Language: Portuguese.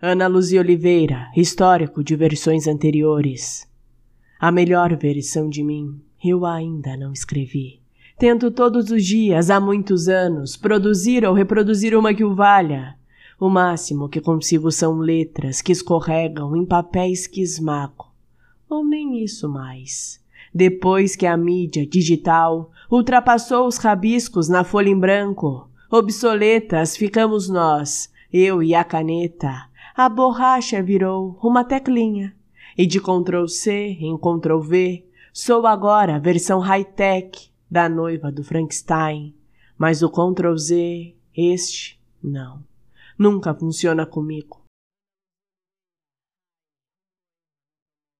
Ana Luzia Oliveira, histórico de versões anteriores. A melhor versão de mim eu ainda não escrevi. Tento todos os dias, há muitos anos, produzir ou reproduzir uma que o valha. O máximo que consigo são letras que escorregam em papéis que esmago. Ou nem isso mais. Depois que a mídia digital ultrapassou os rabiscos na folha em branco, obsoletas ficamos nós, eu e a caneta. A borracha virou uma teclinha. E de Ctrl C em Ctrl V, sou agora a versão high-tech da noiva do Frankenstein. Mas o Ctrl Z, este, não. Nunca funciona comigo.